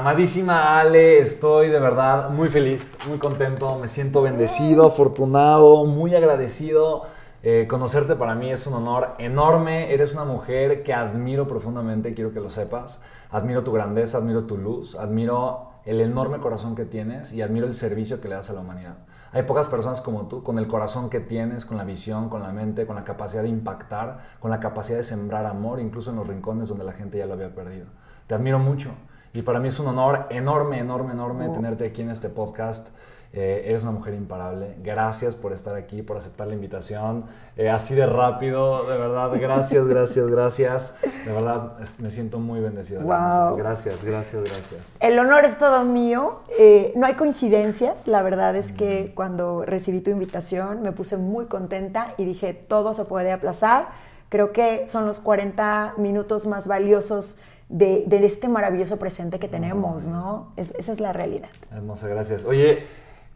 amadísima Ale, estoy de verdad muy feliz, muy contento, me siento bendecido, afortunado, muy agradecido. Eh, conocerte para mí es un honor enorme, eres una mujer que admiro profundamente, quiero que lo sepas. Admiro tu grandeza, admiro tu luz, admiro el enorme corazón que tienes y admiro el servicio que le das a la humanidad. Hay pocas personas como tú, con el corazón que tienes, con la visión, con la mente, con la capacidad de impactar, con la capacidad de sembrar amor, incluso en los rincones donde la gente ya lo había perdido. Te admiro mucho y para mí es un honor enorme, enorme, enorme oh. tenerte aquí en este podcast. Eh, eres una mujer imparable. Gracias por estar aquí, por aceptar la invitación. Eh, así de rápido, de verdad. Gracias, gracias, gracias. De verdad, me siento muy bendecida. Gracias, gracias, gracias. El honor es todo mío. Eh, no hay coincidencias. La verdad es que mm. cuando recibí tu invitación me puse muy contenta y dije, todo se puede aplazar. Creo que son los 40 minutos más valiosos de, este maravilloso presente que tenemos, ¿no? esa es la realidad. Hermosa, gracias. Oye,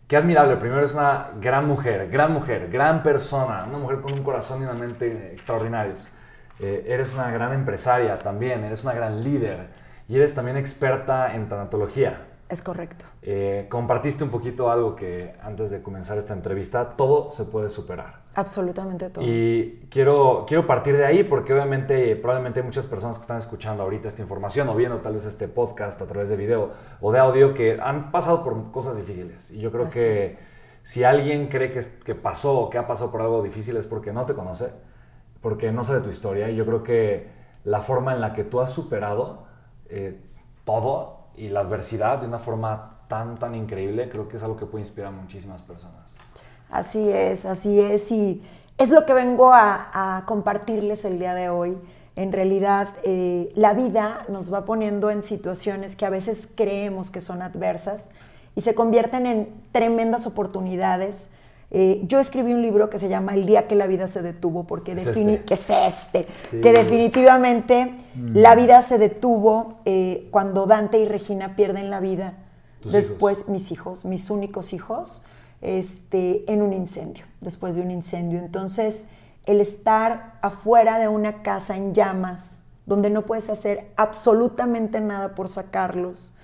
Qué admirable. Primero es una gran mujer, gran mujer, gran persona, una mujer con un corazón y una mente extraordinarios. Eh, eres una gran empresaria también, eres una gran líder y eres también experta en tanatología. Es correcto. Eh, compartiste un poquito algo que antes de comenzar esta entrevista, todo se puede superar. Absolutamente todo. Y quiero, quiero partir de ahí porque obviamente probablemente hay muchas personas que están escuchando ahorita esta información o viendo tal vez este podcast a través de video o de audio que han pasado por cosas difíciles. Y yo creo que si alguien cree que, que pasó o que ha pasado por algo difícil es porque no te conoce, porque no sabe tu historia. Y yo creo que la forma en la que tú has superado eh, todo y la adversidad de una forma tan, tan increíble, creo que es algo que puede inspirar a muchísimas personas. Así es, así es. Y es lo que vengo a, compartirles el día de hoy. En realidad, eh, la vida nos va poniendo en situaciones que a veces creemos que son adversas y se convierten en tremendas oportunidades eh, yo escribí un libro que se llama El día que la vida se detuvo, porque es este. que es este, que definitivamente mm. la vida se detuvo eh, cuando Dante y Regina pierden la vida. Después mis hijos, mis únicos hijos, este, en un incendio, después de un incendio. Entonces, el estar afuera de una casa en llamas, donde no puedes hacer absolutamente nada por sacarlos,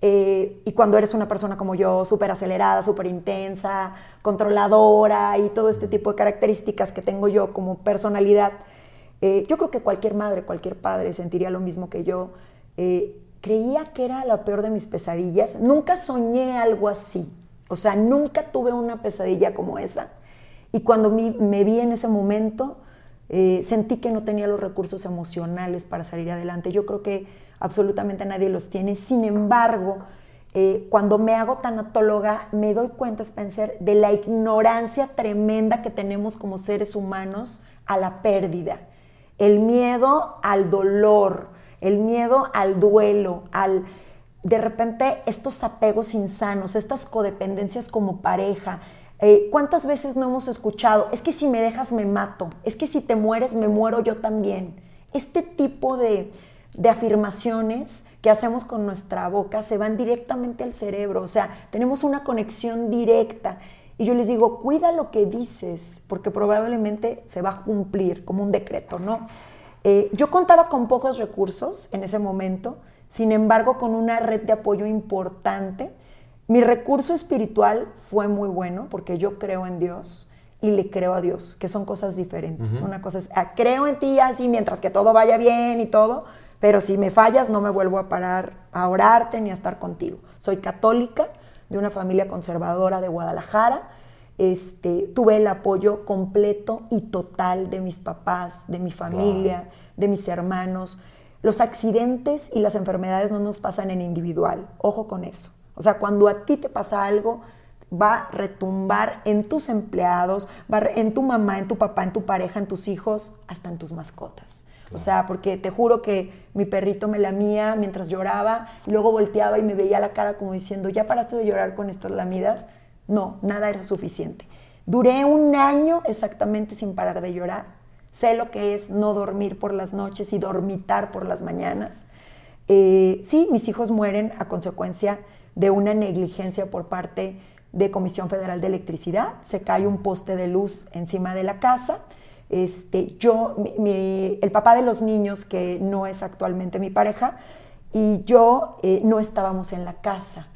eh, y cuando eres una persona como yo, súper acelerada, súper intensa, controladora y todo este tipo de características que tengo yo como personalidad, eh, yo creo que cualquier madre, cualquier padre sentiría lo mismo que yo. Eh, creía que era la peor de mis pesadillas. Nunca soñé algo así. O sea, nunca tuve una pesadilla como esa. Y cuando me vi en ese momento, sentí que no tenía los recursos emocionales para salir adelante. Yo creo que absolutamente nadie los tiene. Sin embargo, eh, cuando me hago tanatóloga, me doy cuenta, Spencer, de la ignorancia tremenda que tenemos como seres humanos a la pérdida. El miedo al dolor, el miedo al duelo, al de repente estos apegos insanos, estas codependencias como pareja. Eh, ¿Cuántas veces no hemos escuchado? Es que si me dejas me mato, es que si te mueres me muero yo también. Este tipo de, de afirmaciones que hacemos con nuestra boca se van directamente al cerebro, o sea, tenemos una conexión directa. Y yo les digo, cuida lo que dices, porque probablemente se va a cumplir como un decreto, ¿no? Eh, yo contaba con pocos recursos en ese momento, sin embargo, con una red de apoyo importante. Mi recurso espiritual fue muy bueno, porque yo creo en Dios y le creo a Dios, que son cosas diferentes. Una cosa es, ah, creo en ti así mientras que todo vaya bien y todo, pero si me fallas, no me vuelvo a parar a orarte ni a estar contigo. Soy católica, de una familia conservadora de Guadalajara. Este, tuve el apoyo completo y total de mis papás, de mi familia, de mis hermanos. Los accidentes y las enfermedades no nos pasan en individual. Ojo con eso. O sea, cuando a ti te pasa algo, va a retumbar en tus empleados, va en tu mamá, en tu papá, en tu pareja, en tus hijos, hasta en tus mascotas. O sea, porque te juro que mi perrito me lamía mientras lloraba y luego volteaba y me veía la cara como diciendo, ¿ya paraste de llorar con estas lamidas? No, nada era suficiente. Duré un año exactamente sin parar de llorar. Sé lo que es no dormir por las noches y dormitar por las mañanas. Eh, sí, mis hijos mueren a consecuencia de una negligencia por parte de Comisión Federal de Electricidad. Se cae un poste de luz encima de la casa este, yo, el papá de los niños, que no es actualmente mi pareja, y yo eh, no estábamos en la casa.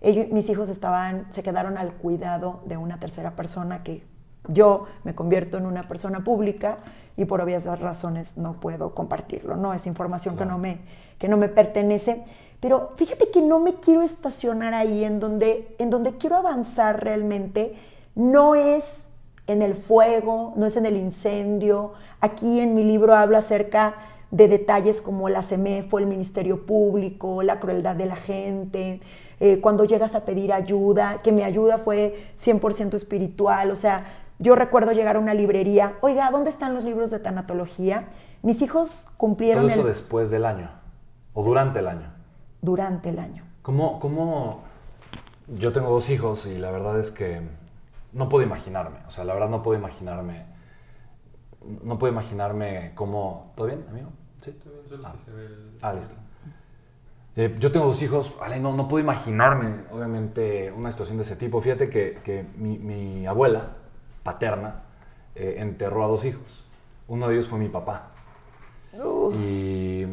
Ellos, mis hijos estaban, se quedaron al cuidado de una tercera persona que yo me convierto en una persona pública y por obvias razones no puedo compartirlo, ¿no? Es información que, no me, que no me pertenece. Pero fíjate que no me quiero estacionar ahí en donde, en donde quiero avanzar realmente. No es en el fuego, no es en el incendio. Aquí en mi libro hablo acerca de detalles como la CEMEFO, el Ministerio Público, la crueldad de la gente, eh, cuando llegas a pedir ayuda, que mi ayuda fue 100% espiritual, o sea, yo recuerdo llegar a una librería, oiga, ¿dónde están los libros de tanatología? Mis hijos cumplieron... Todo eso después del año, o durante el año. Durante el año. ¿Cómo, ¿Cómo...? Yo tengo dos hijos y la verdad es que no puedo imaginarme, o sea, la verdad no puedo imaginarme, no puedo imaginarme cómo... ¿Todo bien, amigo? Sí. Ah, ah listo. Eh, yo tengo dos hijos, vale, no, no puedo imaginarme, obviamente, una situación de ese tipo. Fíjate que, que mi, mi, abuela paterna eh, enterró a dos hijos. Uno de ellos fue mi papá. Y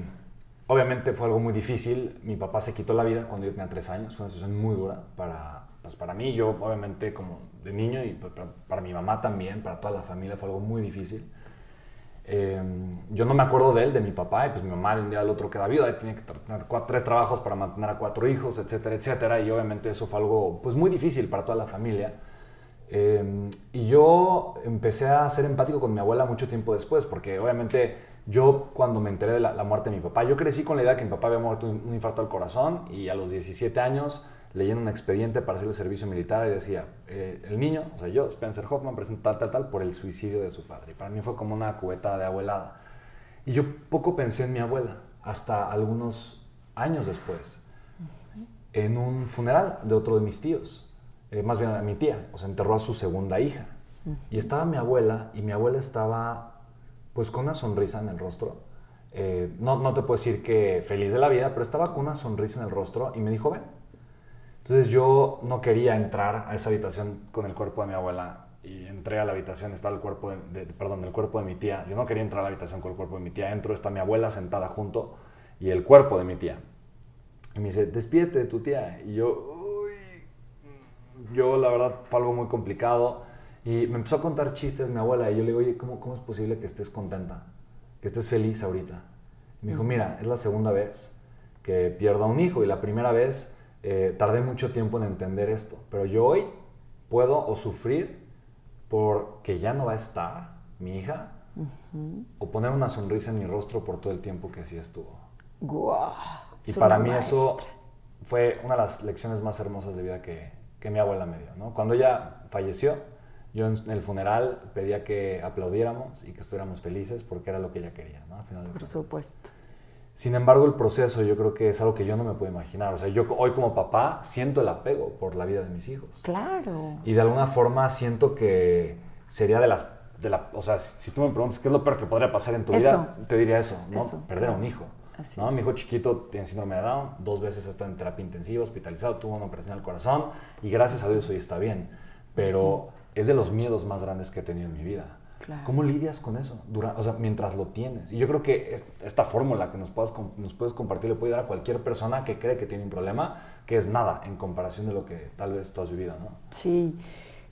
obviamente fue algo muy difícil. Mi papá se quitó la vida cuando yo tenía tres años. Fue una situación muy dura para, pues para mí. Yo, obviamente, como de niño y pues, para, mi mamá también, para toda la familia, fue algo muy difícil. Em, yo no me acuerdo de él, de mi papá, y pues mi mamá de un día al otro queda viuda, tiene que tener tres trabajos para mantener a cuatro hijos, etcétera, etcétera, y obviamente eso fue algo pues muy difícil para toda la familia. Em, y yo empecé a ser empático con mi abuela mucho tiempo después, porque obviamente yo cuando me enteré de la, muerte de mi papá, yo crecí con la idea que mi papá había muerto de un infarto al corazón, y a los 17 años leyendo un expediente para hacer el servicio militar y decía, eh, el niño, o sea, yo, Spencer Hoffman, presenta tal, tal, tal, por el suicidio de su padre. Y para mí fue como una cubeta de abuelada. Y yo poco pensé en mi abuela, hasta algunos años después, en un funeral de otro de mis tíos, eh, más bien a mi tía, o sea, enterró a su segunda hija. Y estaba mi abuela, y mi abuela estaba, pues, con una sonrisa en el rostro. Eh, no, no te puedo decir que feliz de la vida, pero estaba con una sonrisa en el rostro y me dijo, ven, entonces yo no quería entrar a esa habitación con el cuerpo de mi abuela y entré a la habitación, está el cuerpo de, perdón, el cuerpo de mi tía. Yo no quería entrar a la habitación con el cuerpo de mi tía. Entro, está mi abuela sentada junto y el cuerpo de mi tía. Y me dice, despídete de tu tía. Y yo, uy, yo la verdad fue algo muy complicado. Y me empezó a contar chistes mi abuela. Y yo le digo, oye, ¿cómo, cómo es posible que estés contenta? Que estés feliz ahorita. Y me dijo, mira, es la segunda vez que pierdo a un hijo. Y la primera vez eh, tardé mucho tiempo en entender esto, pero yo hoy puedo o sufrir porque ya no va a estar mi hija o poner una sonrisa en mi rostro por todo el tiempo que así estuvo. y para mí eso fue una de las lecciones más hermosas de vida que, que mi abuela me dio. ¿no? Cuando ella falleció, yo en el funeral pedía que aplaudiéramos y que estuviéramos felices porque era lo que ella quería. ¿no? por supuesto. Sin embargo, el proceso yo creo que es algo que yo no me puedo imaginar. O sea, yo hoy como papá siento el apego por la vida de mis hijos. Claro. Y de alguna forma siento que sería de las... De la, o sea, si tú me preguntas qué es lo peor que podría pasar en tu vida, te diría eso, ¿no? Perder a un hijo. ¿no? Mi hijo chiquito tiene síndrome de Down, dos veces está en terapia intensiva, hospitalizado, tuvo una operación al corazón y gracias a Dios hoy está bien. Pero es de los miedos más grandes que he tenido en mi vida. ¿Cómo lidias con eso? o sea, mientras lo tienes. Y yo creo que esta fórmula que nos, puedas, nos puedes compartir le puede dar a cualquier persona que cree que tiene un problema, que es nada en comparación de lo que tal vez tú has vivido, ¿no? Sí.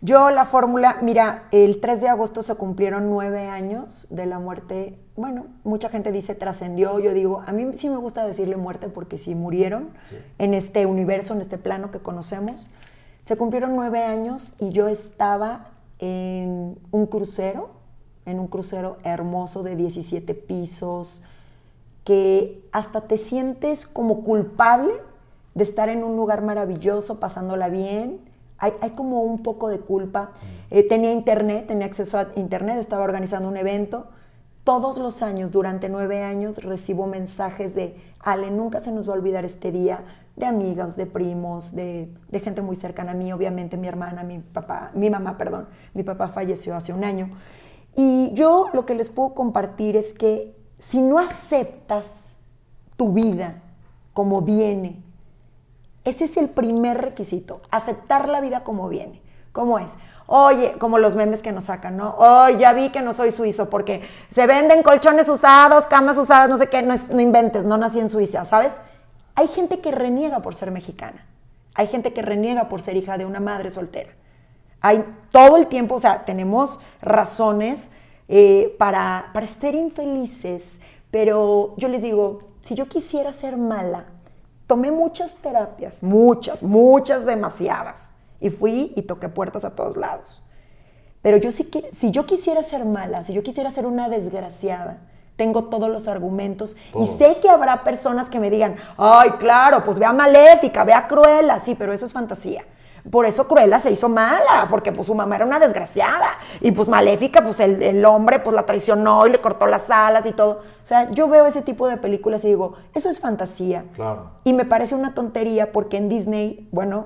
Yo la fórmula, mira, el 3 de agosto se cumplieron nueve años de la muerte. Bueno, mucha gente dice trascendió. Yo digo, a mí sí me gusta decirle muerte porque si murieron en este universo, en este plano que conocemos. Se cumplieron nueve años y yo estaba en un crucero en un crucero hermoso de 17 pisos, que hasta te sientes como culpable de estar en un lugar maravilloso, pasándola bien. Hay, como un poco de culpa. Mm. Eh, tenía internet, tenía acceso a internet, estaba organizando un evento. Todos los años, durante nueve años, recibo mensajes de, Ale, nunca se nos va a olvidar este día, de amigas, de primos, de, de gente muy cercana a mí, obviamente mi hermana, mi papá, mi mamá, perdón, mi papá falleció hace un año. Y yo lo que les puedo compartir es que si no aceptas tu vida como viene, ese es el primer requisito, aceptar la vida como viene. ¿Cómo es? Oye, como los memes que nos sacan, ¿no? Oye, ya vi que no soy suizo porque se venden colchones usados, camas usadas, no sé qué, no, no inventes, no nací en Suiza, ¿sabes? Hay gente que reniega por ser mexicana. Hay gente que reniega por ser hija de una madre soltera. Hay todo el tiempo, o sea, tenemos razones eh, para, para estar infelices, pero yo les digo, si yo quisiera ser mala, tomé muchas terapias, muchas, muchas, demasiadas, y fui y toqué puertas a todos lados. Pero yo que, si yo quisiera ser mala, si yo quisiera ser una desgraciada, tengo todos los argumentos y sé que habrá personas que me digan, ay, claro, pues vea Maléfica, vea Cruella, sí, pero eso es fantasía. Por eso Cruella se hizo mala, porque pues su mamá era una desgraciada. Y pues Maléfica, pues el, el, hombre pues la traicionó y le cortó las alas y todo. O sea, yo veo ese tipo de películas y digo, eso es fantasía. Claro. Y me parece una tontería porque en Disney, bueno,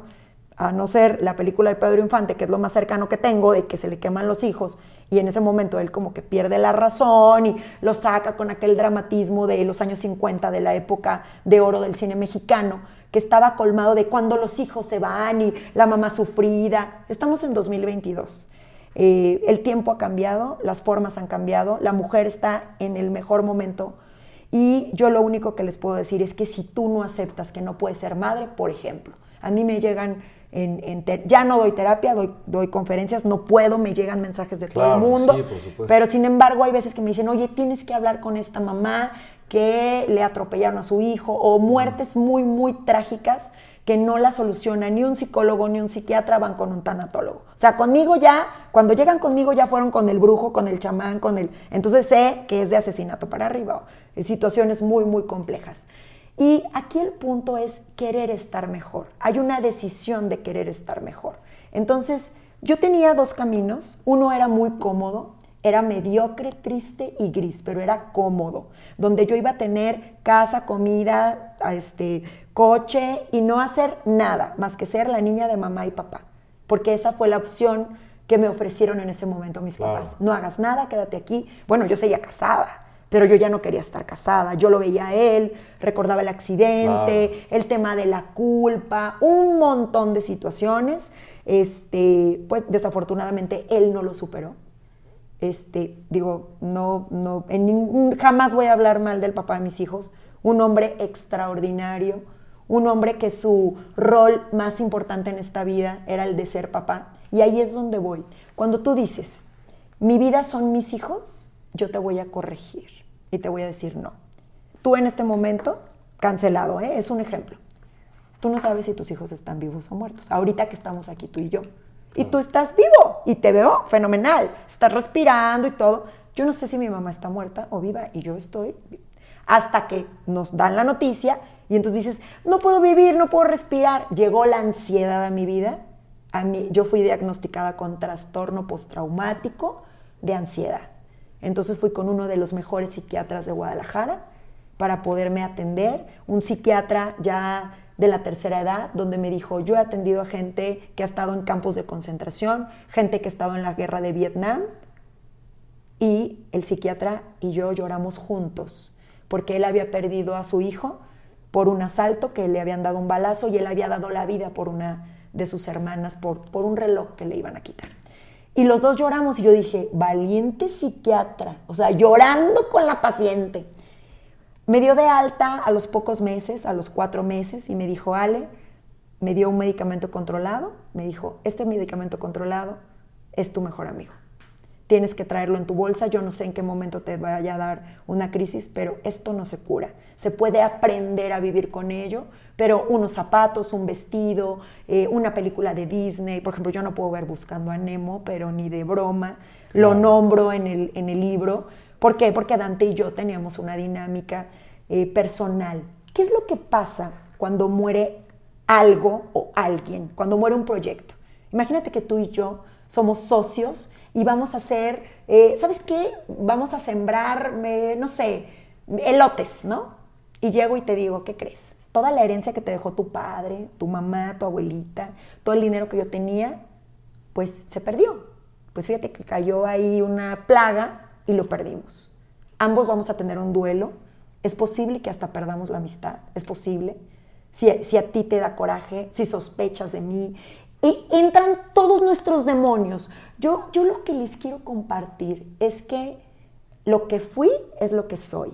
a no ser la película de Pedro Infante, que es lo más cercano que tengo, de que se le queman los hijos, y en ese momento él como que pierde la razón y lo saca con aquel dramatismo de los años 50, de la época de oro del cine mexicano, que estaba colmado de cuando los hijos se van y la mamá sufrida. Estamos en 2022. Eh, el tiempo ha cambiado, las formas han cambiado, la mujer está en el mejor momento y yo lo único que les puedo decir es que si tú no aceptas que no puedes ser madre, por ejemplo, a mí me llegan ya no doy terapia, doy, conferencias, no puedo, me llegan mensajes de todo el mundo. pero sin embargo, hay veces que me dicen, oye, tienes que hablar con esta mamá que le atropellaron a su hijo, o muertes muy, muy trágicas que no la soluciona ni un psicólogo ni un psiquiatra, van con un tanatólogo. O sea, conmigo ya, cuando llegan conmigo ya fueron con el brujo, con el chamán, con el... Entonces sé que es de asesinato para arriba, situaciones muy, muy complejas. Y aquí el punto es querer estar mejor. Hay una decisión de querer estar mejor. Entonces, yo tenía dos caminos. Uno era muy cómodo, era mediocre, triste y gris, pero era cómodo, donde yo iba a tener casa, comida, este, coche y no hacer nada más que ser la niña de mamá y papá, porque esa fue la opción que me ofrecieron en ese momento mis papás. No hagas nada, quédate aquí. Bueno, yo seguía casada, pero yo ya no quería estar casada. Yo lo veía a él, recordaba el accidente, el tema de la culpa, un montón de situaciones. Este, pues desafortunadamente él no lo superó. Este, digo, no, no, en ningún, jamás voy a hablar mal del papá de mis hijos. Un hombre extraordinario, un hombre que su rol más importante en esta vida era el de ser papá. Y ahí es donde voy. Cuando tú dices, mi vida son mis hijos, yo te voy a corregir y te voy a decir no. Tú en este momento, cancelado, ¿eh? es un ejemplo. Tú no sabes si tus hijos están vivos o muertos. Ahorita que estamos aquí tú y yo. Y tú estás vivo y te veo fenomenal. Estás respirando y todo. Yo no sé si mi mamá está muerta o viva y yo estoy. Hasta que nos dan la noticia y entonces dices, no puedo vivir, no puedo respirar. Llegó la ansiedad a mi vida. A mí, yo fui diagnosticada con trastorno postraumático de ansiedad. Entonces fui con uno de los mejores psiquiatras de Guadalajara para poderme atender, un psiquiatra ya de la tercera edad, donde me dijo, yo he atendido a gente que ha estado en campos de concentración, gente que ha estado en la guerra de Vietnam, y el psiquiatra y yo lloramos juntos, porque él había perdido a su hijo por un asalto, que le habían dado un balazo, y él había dado la vida por una de sus hermanas, por, por un reloj que le iban a quitar. Y los dos lloramos y yo dije, valiente psiquiatra, o sea, llorando con la paciente. Me dio de alta a los pocos meses, a los cuatro meses, y me dijo, Ale, me dio un medicamento controlado, me dijo, este medicamento controlado es tu mejor amigo tienes que traerlo en tu bolsa. Yo no sé en qué momento te vaya a dar una crisis, pero esto no se cura. Se puede aprender a vivir con ello, pero unos zapatos, un vestido, eh, una película de Disney, por ejemplo, yo no puedo ver Buscando a Nemo, pero ni de broma, lo nombro en el, en el libro. ¿Por qué? Porque Dante y yo teníamos una dinámica eh, personal. ¿Qué es lo que pasa cuando muere algo o alguien, cuando muere un proyecto? Imagínate que tú y yo somos socios y vamos a hacer, eh, ¿sabes qué? Vamos a sembrar, no sé, elotes, ¿no? Y llego y te digo, ¿qué crees? Toda la herencia que te dejó tu padre, tu mamá, tu abuelita, todo el dinero que yo tenía, pues se perdió. Pues fíjate que cayó ahí una plaga y lo perdimos. Ambos vamos a tener un duelo. Es posible que hasta perdamos la amistad, es posible. Si, si a ti te da coraje, si sospechas de mí, y entran todos nuestros demonios. Yo, yo lo que les quiero compartir es que lo que fui es lo que soy.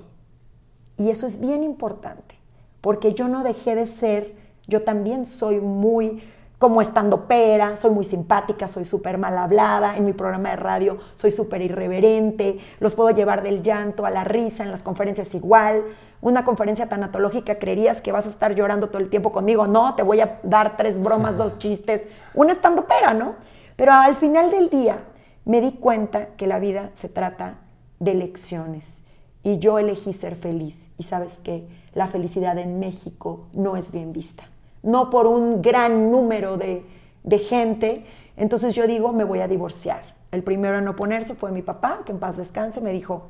Y eso es bien importante, porque yo no dejé de ser, yo también soy muy como estando pera, soy muy simpática, soy súper mal hablada, en mi programa de radio soy súper irreverente, los puedo llevar del llanto a la risa, en las conferencias igual. Una conferencia tanatológica creerías que vas a estar llorando todo el tiempo conmigo, no, te voy a dar tres bromas, dos chistes, un estando pera, ¿no? Pero al final del día me di cuenta que la vida se trata de elecciones y yo elegí ser feliz. Y sabes que la felicidad en México no es bien vista no por un gran número de, gente. Entonces yo digo, me voy a divorciar. El primero en oponerse fue mi papá, que en paz descanse, me dijo,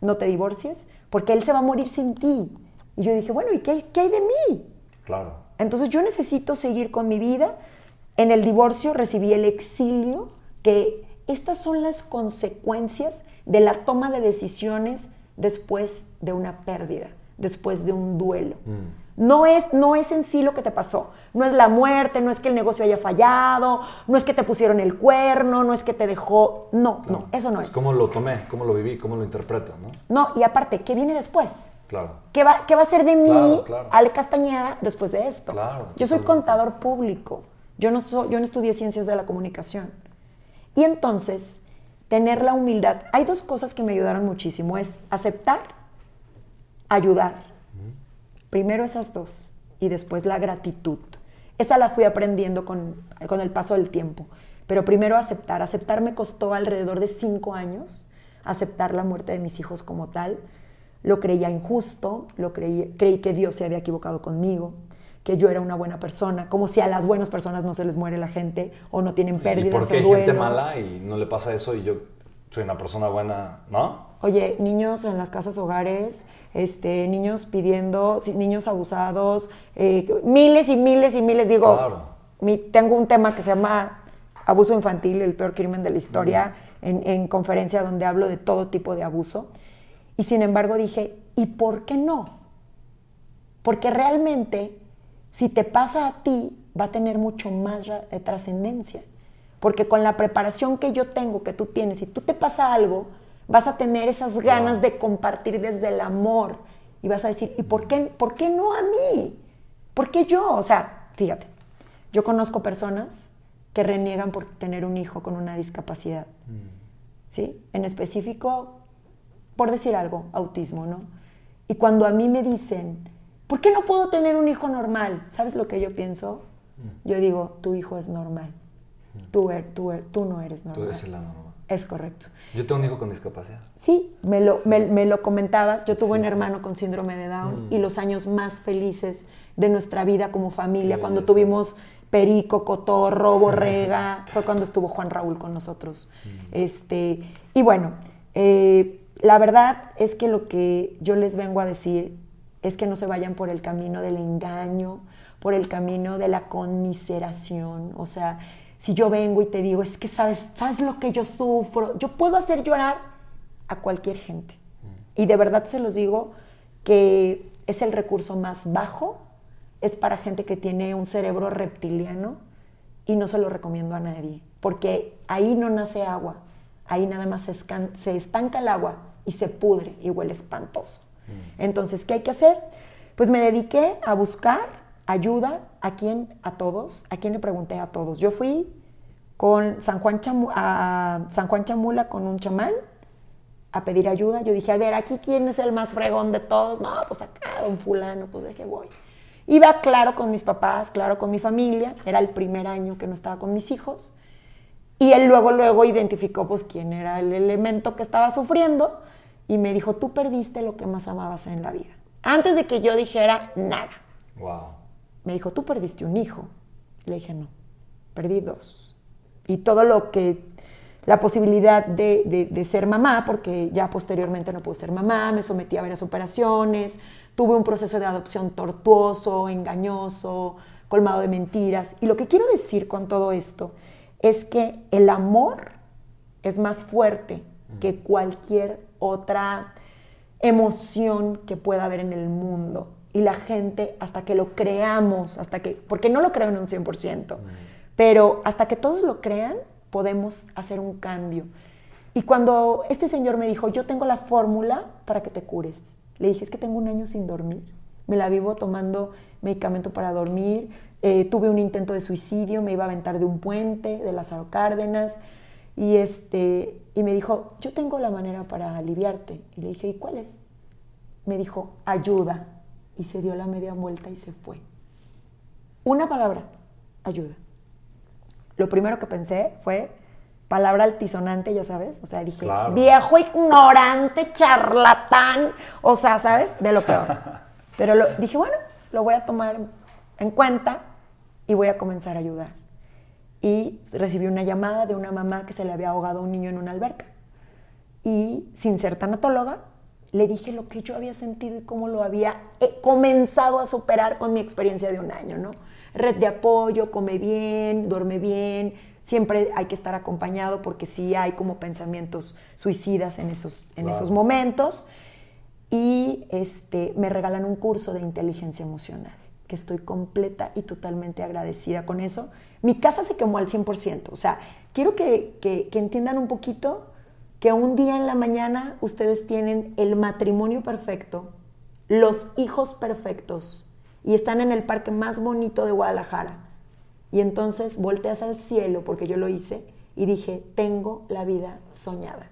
no te divorcies, porque él se va a morir sin ti. Y yo dije, bueno, ¿y qué, qué hay de mí? Claro. Entonces yo necesito seguir con mi vida. En el divorcio recibí el exilio, que estas son las consecuencias de la toma de decisiones después de una pérdida, después de un duelo. Mm. No es, no es en sí lo que te pasó. No es la muerte, no es que el negocio haya fallado, no es que te pusieron el cuerno, no es que te dejó. No, no, eso no es. ¿Cómo lo tomé? ¿Cómo lo viví? ¿Cómo lo interpreto? ¿no? no, y aparte, ¿qué viene después? Claro. ¿Qué va, qué va a ser de mí, Ale Castañeda, después de esto? Claro. Yo soy contador público. Yo no, soy, yo no estudié ciencias de la comunicación. Y entonces, tener la humildad. Hay dos cosas que me ayudaron muchísimo. Es aceptar, ayudar Primero esas dos y después la gratitud. Esa la fui aprendiendo con, con el paso del tiempo. Pero primero aceptar. Aceptar me costó alrededor de cinco años. Aceptar la muerte de mis hijos como tal. Lo creía injusto, lo creí, creí que Dios se había equivocado conmigo, que yo era una buena persona, como si a las buenas personas no se les muere la gente o no tienen pérdidas. ¿Y por qué hay gente mala y no le pasa eso y yo soy una persona buena, no? Oye, niños en las casas hogares, este, niños pidiendo, niños abusados, eh, miles y miles y miles. Digo, tengo un tema que se llama abuso infantil, el peor crimen de la historia, en, en, conferencia donde hablo de todo tipo de abuso. Y sin embargo dije, ¿y por qué no? Porque realmente, si te pasa a ti, va a tener mucho más trascendencia. Porque con la preparación que yo tengo, que tú tienes, si tú te pasa algo, vas a tener esas ganas de compartir desde el amor y vas a decir, ¿y por qué, por qué no a mí? ¿Por qué yo? O sea, fíjate, yo conozco personas que reniegan por tener un hijo con una discapacidad, mm. ¿sí? En específico, por decir algo, autismo, ¿no? Y cuando a mí me dicen, ¿por qué no puedo tener un hijo normal? ¿Sabes lo que yo pienso? Mm. Yo digo, tu hijo es normal. Mm. Tú, er, tú, er, tú no eres normal. Tú eres el anormal. Es correcto. Yo tengo un hijo con discapacidad. Sí, me lo, Me, lo comentabas. Yo tuve un hermano con síndrome de Down mm. y los años más felices de nuestra vida como familia, cuando tuvimos Perico, Cotorro, Borrega, fue cuando estuvo Juan Raúl con nosotros. Mm. Este, y bueno, eh, la verdad es que lo que yo les vengo a decir es que no se vayan por el camino del engaño, por el camino de la conmiseración. O sea, si yo vengo y te digo, es que sabes, sabes lo que yo sufro, yo puedo hacer llorar a cualquier gente. Mm. Y de verdad se los digo que es el recurso más bajo, es para gente que tiene un cerebro reptiliano y no se lo recomiendo a nadie, porque ahí no nace agua, ahí nada más se, estanca el agua y se pudre y huele espantoso. Mm. Entonces, ¿qué hay que hacer? Pues me dediqué a buscar ayuda a quién, a todos, a quién le pregunté a todos. Yo fui con San Juan a San Juan Chamula con un chamán a pedir ayuda. Yo dije, a ver, aquí quién es el más fregón de todos. No, pues acá, don fulano, pues de qué voy. Iba claro con mis papás, claro con mi familia. Era el primer año que no estaba con mis hijos. Y él luego, luego identificó pues quién era el elemento que estaba sufriendo y me dijo, tú perdiste lo que más amabas en la vida. Antes de que yo dijera nada. Wow me dijo, tú perdiste un hijo. Le dije, no, perdí dos. Y todo lo que, la posibilidad de, ser mamá, porque ya posteriormente no pude ser mamá, me sometí a varias operaciones, tuve un proceso de adopción tortuoso, engañoso, colmado de mentiras. Y lo que quiero decir con todo esto es que el amor es más fuerte que cualquier otra emoción que pueda haber en el mundo y la gente, hasta que lo creamos, hasta que, porque no lo creo en un 100%, pero hasta que todos lo crean, podemos hacer un cambio. Y cuando este señor me dijo, yo tengo la fórmula para que te cures, le dije, es que tengo un año sin dormir. me la vivo tomando medicamento para dormir, eh, tuve un intento de suicidio, me iba a aventar de un puente, de Lázaro Cárdenas, y, este, y me dijo, yo tengo la manera para aliviarte. Y le dije, ¿y cuál es? Me dijo, ayuda. Y se dio la media vuelta y se fue. Una palabra, ayuda. Lo primero que pensé fue, palabra altisonante, ya sabes. O sea, dije, viejo ignorante, charlatán. O sea, ¿sabes? De lo peor. Pero lo, dije, bueno, lo voy a tomar en cuenta y voy a comenzar a ayudar. Y recibí una llamada de una mamá que se le había ahogado a un niño en una alberca. Y sin ser tanatóloga, le dije lo que yo había sentido y cómo lo había eh, comenzado a superar con mi experiencia de un año, ¿no? Red de apoyo, come bien, duerme bien, siempre hay que estar acompañado porque sí hay como pensamientos suicidas en esos, en esos momentos. Y este, me regalan un curso de inteligencia emocional que estoy completa y totalmente agradecida con eso. Mi casa se quemó al 100%, o sea, quiero que, que, entiendan un poquito que un día en la mañana ustedes tienen el matrimonio perfecto, los hijos perfectos y están en el parque más bonito de Guadalajara. Y entonces volteas al cielo, porque yo lo hice, y dije, tengo la vida soñada.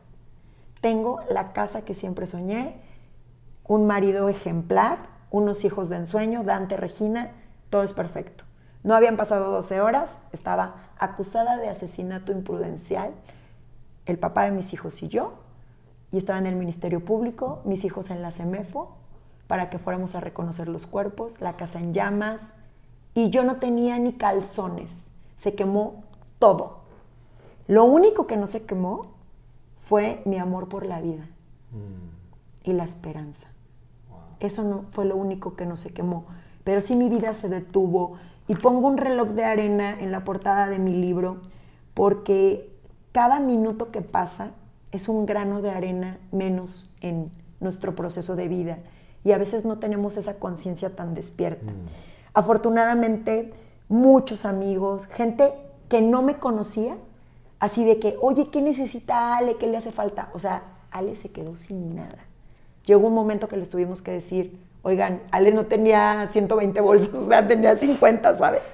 Tengo la casa que siempre soñé, un marido ejemplar, unos hijos de ensueño, Dante, Regina, todo es perfecto. No habían pasado 12 horas, estaba acusada de asesinato imprudencial, el papá de mis hijos y yo, y estaba en el Ministerio Público, mis hijos en la CEMEFO, para que fuéramos a reconocer los cuerpos, la casa en llamas, y yo no tenía ni calzones, se quemó todo. Lo único que no se quemó fue mi amor por la vida mm. y la esperanza. Eso no fue lo único que no se quemó. Pero sí mi vida se detuvo. Y pongo un reloj de arena en la portada de mi libro porque cada minuto que pasa es un grano de arena menos en nuestro proceso de vida. Y a veces no tenemos esa conciencia tan despierta. Mm. Afortunadamente, muchos amigos, gente que no me conocía, así de que, oye, ¿qué necesita Ale? ¿Qué le hace falta? O sea, Ale se quedó sin nada. Llegó un momento que les tuvimos que decir, oigan, Ale no tenía 120 bolsas, o sea, tenía 50, ¿sabes?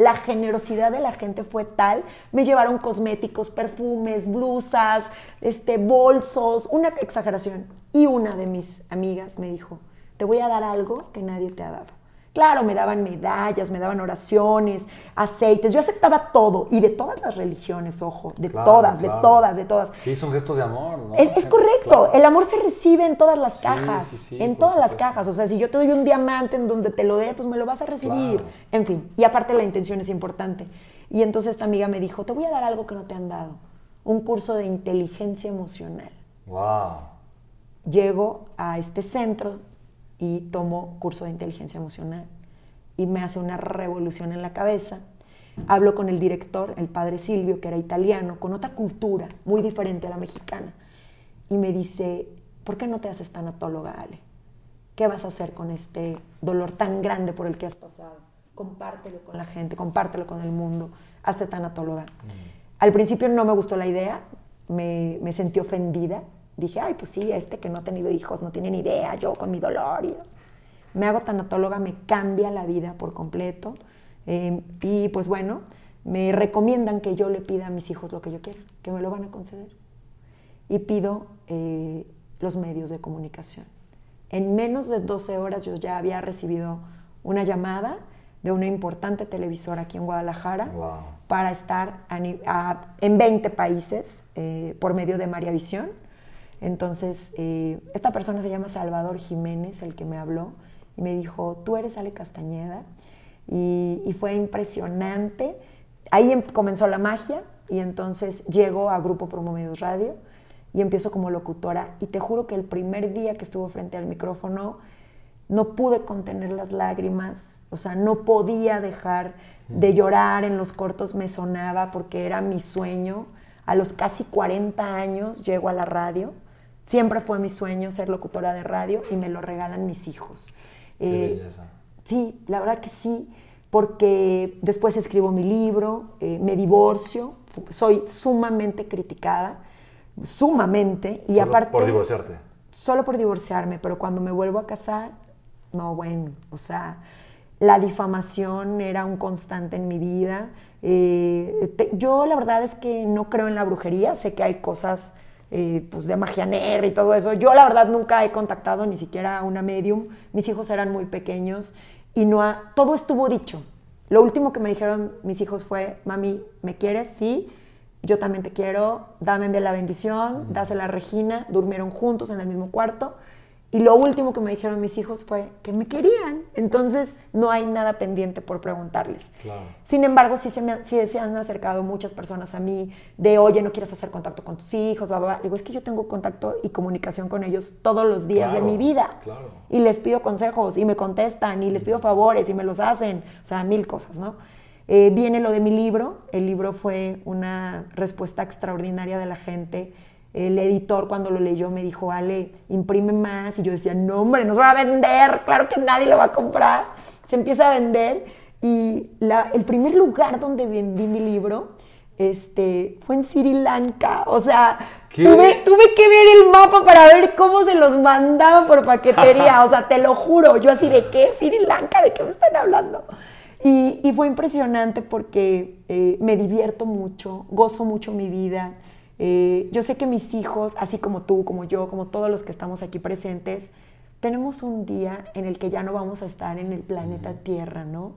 La generosidad de la gente fue tal, me llevaron cosméticos, perfumes, blusas, este, bolsos, una exageración. Y una de mis amigas me dijo, te voy a dar algo que nadie te ha dado. Claro, me daban medallas, me daban oraciones, aceites, yo aceptaba todo y de todas las religiones, ojo, de todas, de todas, de todas. Sí, son gestos de amor, ¿no? Es, correcto, el amor se recibe en todas las cajas, en todas las cajas, o sea, si yo te doy un diamante en donde te lo dé, pues me lo vas a recibir, en fin, y aparte la intención es importante. Y entonces esta amiga me dijo, te voy a dar algo que no te han dado, un curso de inteligencia emocional. Wow. Llego a este centro y tomo curso de inteligencia emocional y me hace una revolución en la cabeza. Hablo con el director, el padre Silvio, que era italiano, con otra cultura muy diferente a la mexicana, y me dice, ¿por qué no te haces tanatóloga, Ale? ¿Qué vas a hacer con este dolor tan grande por el que has pasado? Compártelo con la gente, compártelo con el mundo, hazte tanatóloga. Mm. Al principio no me gustó la idea, me, me sentí ofendida, dije, ay, pues sí, este que no ha tenido hijos no tiene ni idea, yo con mi dolor. Y... Me hago tanatóloga, me cambia la vida por completo. Em, y pues bueno, me recomiendan que yo le pida a mis hijos lo que yo quiera, que me lo van a conceder. Y pido eh, los medios de comunicación. En menos de 12 horas yo ya había recibido una llamada de una importante televisora aquí en Guadalajara para estar en 20 países eh, por medio de María Visión entonces, eh, esta persona se llama Salvador Jiménez, el que me habló, y me dijo, tú eres Ale Castañeda. Y, fue impresionante. Ahí em, comenzó la magia y entonces llego a Grupo Promomedios Radio y empiezo como locutora. Y te juro que el primer día que estuve frente al micrófono no pude contener las lágrimas, o sea, no podía dejar de llorar en los cortos, me sonaba porque era mi sueño. A los casi 40 años llego a la radio Siempre fue mi sueño ser locutora de radio y me lo regalan mis hijos. Eh, sí, la verdad que sí, porque después escribo mi libro, eh, me divorcio, soy sumamente criticada, sumamente, y solo aparte... Por divorciarte. Solo por divorciarme, pero cuando me vuelvo a casar, no, bueno, o sea, la difamación era un constante en mi vida. Eh, te- yo la verdad es que no creo en la brujería, sé que hay cosas eh, pues de magia negra y todo eso. Yo la verdad nunca he contactado ni siquiera a una medium, mis hijos eran muy pequeños y no ha- todo estuvo dicho. Lo último que me dijeron mis hijos fue, mami, ¿me quieres? Sí, yo también te quiero, dame la bendición, dásela a Regina, durmieron juntos en el mismo cuarto. Y lo último que me dijeron mis hijos fue que me querían. Entonces no hay nada pendiente por preguntarles. Claro. Sin embargo, sí se, me, han- sí se han acercado muchas personas a mí de, oye, ¿no quieres hacer contacto con tus hijos? Bla, bla, bla. Digo, es que yo tengo contacto y comunicación con ellos todos los días de mi vida. claro. Y les pido consejos y me contestan y les pido favores y me los hacen. O sea, mil cosas, ¿no? Eh, viene lo de mi libro. El libro fue una respuesta extraordinaria de la gente. El editor cuando lo leyó me dijo, Ale, imprime más. Y yo decía, no, hombre, no se va a vender. Claro que nadie lo va a comprar. Se empieza a vender. Y la- el primer lugar donde vendí mi libro este, fue en Sri Lanka. O sea, tuve, tuve que ver el mapa para ver cómo se los mandaba por paquetería. O sea, te lo juro. Yo así de qué, Sri Lanka, ¿de qué me están hablando? Y, y fue impresionante porque eh, me divierto mucho, gozo mucho mi vida. Eh, yo sé que mis hijos, así como tú, como yo, como todos los que estamos aquí presentes, tenemos un día en el que ya no vamos a estar en el planeta Tierra, ¿no?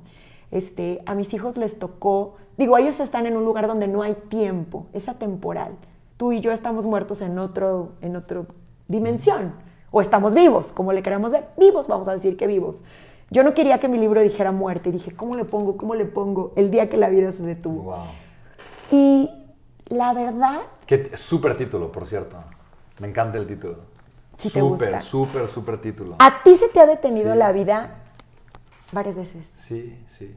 Este, a mis hijos les tocó, digo, ellos están en un lugar donde no hay tiempo, es atemporal. Tú y yo estamos muertos en otro, en otra dimensión, o estamos vivos, como le queramos ver, vivos, vamos a decir que vivos. Yo no quería que mi libro dijera muerte, dije, ¿cómo le pongo? ¿Cómo le pongo? El día que la vida se detuvo. Wow. Y la verdad, Qué súper título, por cierto. Me encanta el título. Sí te súper, súper, súper título. a ti se te ha detenido Sí, la vida varias veces. Sí, sí.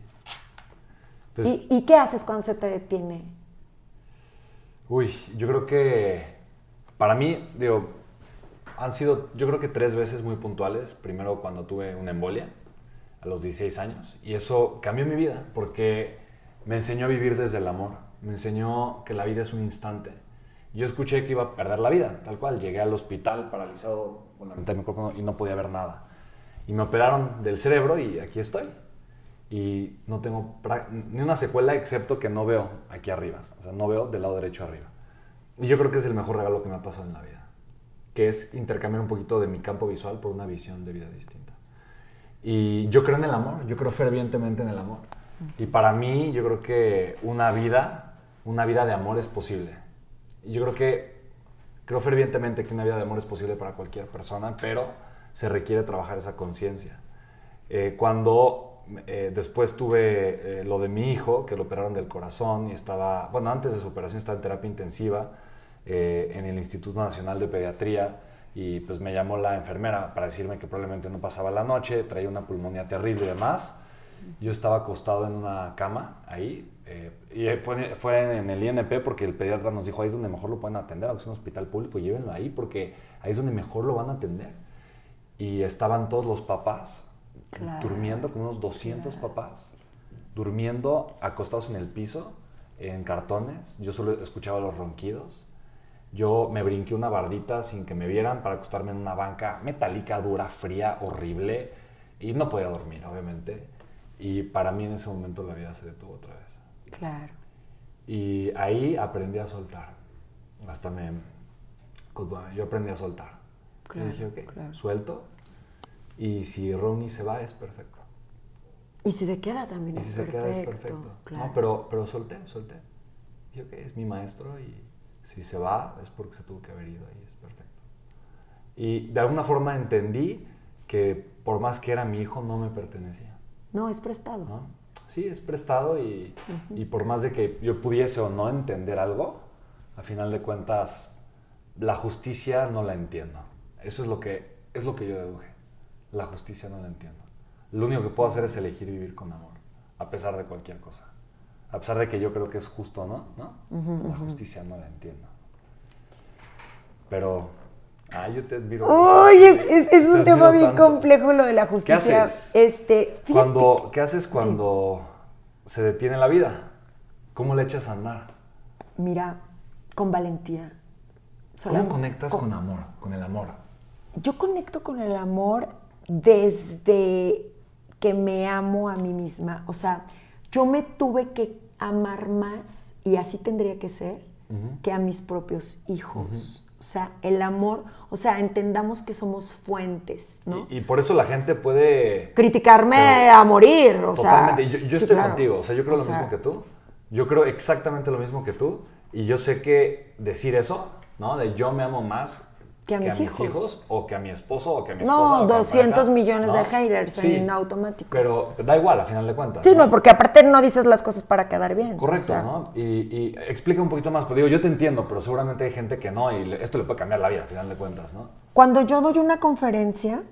Pues, ¿Y, y qué haces cuando se te detiene? Uy, yo creo que para mí, digo, han sido, yo creo que tres veces muy puntuales. Primero cuando tuve una embolia a los 16 años y eso cambió mi vida porque me enseñó a vivir desde el amor. Me enseñó que la vida es un instante. Yo escuché que iba a perder la vida, tal cual. Llegué al hospital paralizado con la mitad de mi cuerpo y no podía ver nada. Y me operaron del cerebro y aquí estoy. Y no tengo ni una secuela excepto que no veo aquí arriba. O sea, no veo del lado derecho arriba. Y yo creo que es el mejor regalo que me ha pasado en la vida. Que es intercambiar un poquito de mi campo visual por una visión de vida distinta. Y yo creo en el amor, yo creo fervientemente en el amor. Y para mí, yo creo que una vida, una vida de amor es posible. Y yo creo que, creo fervientemente que una vida de amor es posible para cualquier persona, pero se requiere trabajar esa conciencia. Eh, cuando eh, después tuve eh, lo de mi hijo, que lo operaron del corazón y estaba, bueno, antes de su operación estaba en terapia intensiva en el Instituto Nacional de Pediatría y pues me llamó la enfermera para decirme que probablemente no pasaba la noche, traía una pulmonía terrible y demás. Yo estaba acostado en una cama ahí eh, y fue, fue en el INP porque el pediatra nos dijo ahí es donde mejor lo pueden atender, aunque es un hospital público, llévenlo ahí porque ahí es donde mejor lo van a atender. Y estaban todos los papás Claro. durmiendo, con unos 200 papás, durmiendo acostados en el piso, en cartones. Yo solo escuchaba los ronquidos. Yo me brinqué una bardita sin que me vieran para acostarme en una banca metálica, dura, fría, horrible. Y no podía dormir, obviamente. Y para mí en ese momento la vida se detuvo otra vez. Claro. Y ahí aprendí a soltar. Hasta me... Yo aprendí a soltar. Claro, y dije, ok, claro. suelto. Y si Ronnie se va, es perfecto. Y si se queda también Y es si se perfecto. queda, es perfecto. Claro. No, pero, pero solté, solté. Dije, ok, es mi maestro y si se va es porque se tuvo que haber ido y es perfecto. Y de alguna forma entendí que por más que era mi hijo, no me pertenecía. No, es prestado. ¿no? Sí, es prestado y, y por más de que yo pudiese o no entender algo, a final de cuentas, la justicia no la entiendo. Eso es lo que, es lo que yo deduje. La justicia no la entiendo. Lo único que puedo hacer es elegir vivir con amor, a pesar de cualquier cosa. A pesar de que yo creo que es justo, ¿no? ¿No? La justicia no la entiendo. Pero, ah, yo te admiro. Uy, es, es- es un Te tema bien tanto. complejo lo de la justicia. haces? Este, Cuando, ¿Qué haces cuando se detiene la vida? ¿Cómo le echas a andar? Mira, con valentía. ¿Cómo conectas con- con amor, con el amor? Yo conecto con el amor desde que me amo a mí misma. O sea, yo me tuve que amar más, y así tendría que ser, que a mis propios hijos. O sea, el amor, o sea, entendamos que somos fuentes, ¿no? Y, por eso la gente puede... Criticarme a morir, o totalmente. sea... Yo, estoy contigo, o sea, yo creo lo mismo que tú. Yo creo exactamente lo mismo que tú. Y yo sé que decir eso, ¿no? De yo me amo más que a, mis, hijos. o que a mi esposo o que a mi esposa. No, 200 millones de haters en automático. Pero da igual, a final de cuentas. Sí, ¿no? porque aparte no dices las cosas para quedar bien. Correcto, ¿no? Y, explica un poquito más, pues digo, yo te entiendo, pero seguramente hay gente que no y esto le puede cambiar la vida, a final de cuentas, ¿no? Cuando yo doy una conferencia,